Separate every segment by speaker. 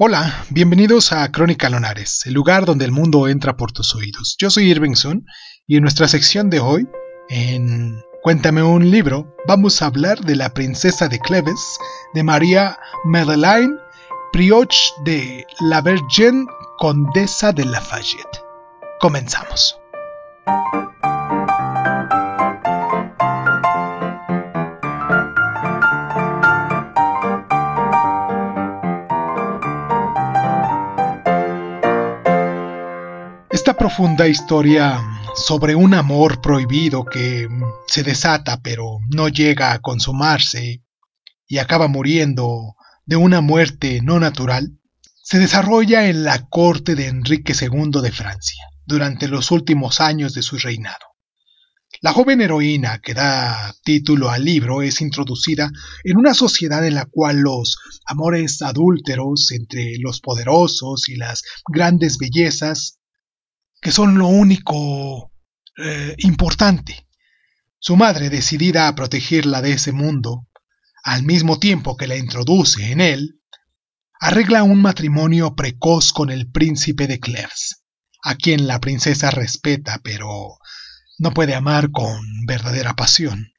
Speaker 1: Hola, bienvenidos a Crónica Lonares, el lugar donde el mundo entra por tus oídos. Yo soy Irving Sun y en nuestra sección de hoy, en Cuéntame un libro, vamos a hablar de la princesa de Cleves, de María Madeleine Prioche de la Virgen Condesa de Lafayette. Comenzamos. Esta profunda historia sobre un amor prohibido que se desata pero no llega a consumarse y acaba muriendo de una muerte no natural, se desarrolla en la corte de Enrique II de Francia durante los últimos años de su reinado. La joven heroína que da título al libro es introducida en una sociedad en la cual los amores adúlteros entre los poderosos y las grandes bellezas que son lo único eh, importante. Su madre, decidida a protegerla de ese mundo, al mismo tiempo que la introduce en él, arregla un matrimonio precoz con el príncipe de Clers, a quien la princesa respeta, pero no puede amar con verdadera pasión.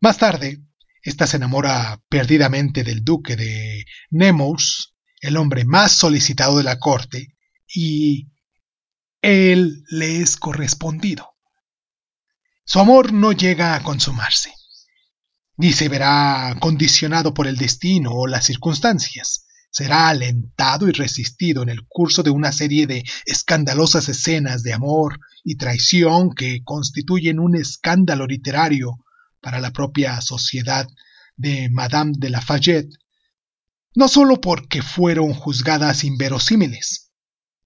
Speaker 1: Más tarde, ésta se enamora perdidamente del duque de Nemours, el hombre más solicitado de la corte, y él le es correspondido. Su amor no llega a consumarse, ni se verá condicionado por el destino o las circunstancias. Será alentado y resistido en el curso de una serie de escandalosas escenas de amor y traición que constituyen un escándalo literario para la propia sociedad de Madame de Lafayette, no sólo porque fueron juzgadas inverosímiles,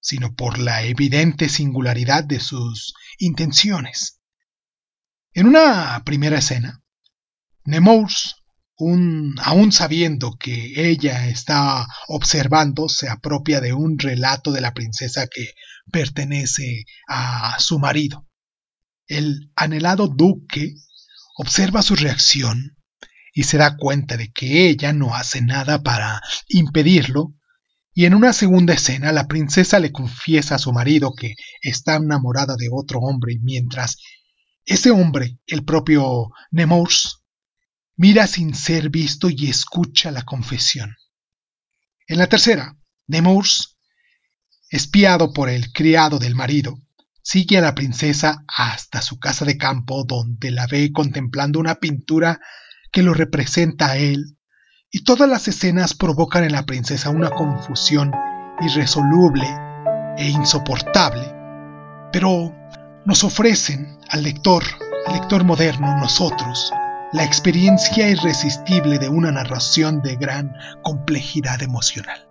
Speaker 1: sino por la evidente singularidad de sus intenciones. En una primera escena, Nemours, aún sabiendo que ella está observando, se apropia de un relato de la princesa que pertenece a su marido. El anhelado duque observa su reacción y se da cuenta de que ella no hace nada para impedirlo y en una segunda escena la princesa le confiesa a su marido que está enamorada de otro hombre mientras ese hombre, el propio Nemours, mira sin ser visto y escucha la confesión. En la tercera, Nemours, espiado por el criado del marido, sigue a la princesa hasta su casa de campo donde la ve contemplando una pintura que lo representa a él y todas las escenas provocan en la princesa una confusión irresoluble e insoportable, pero nos ofrecen al lector, al lector moderno, nosotros, la experiencia irresistible de una narración de gran complejidad emocional.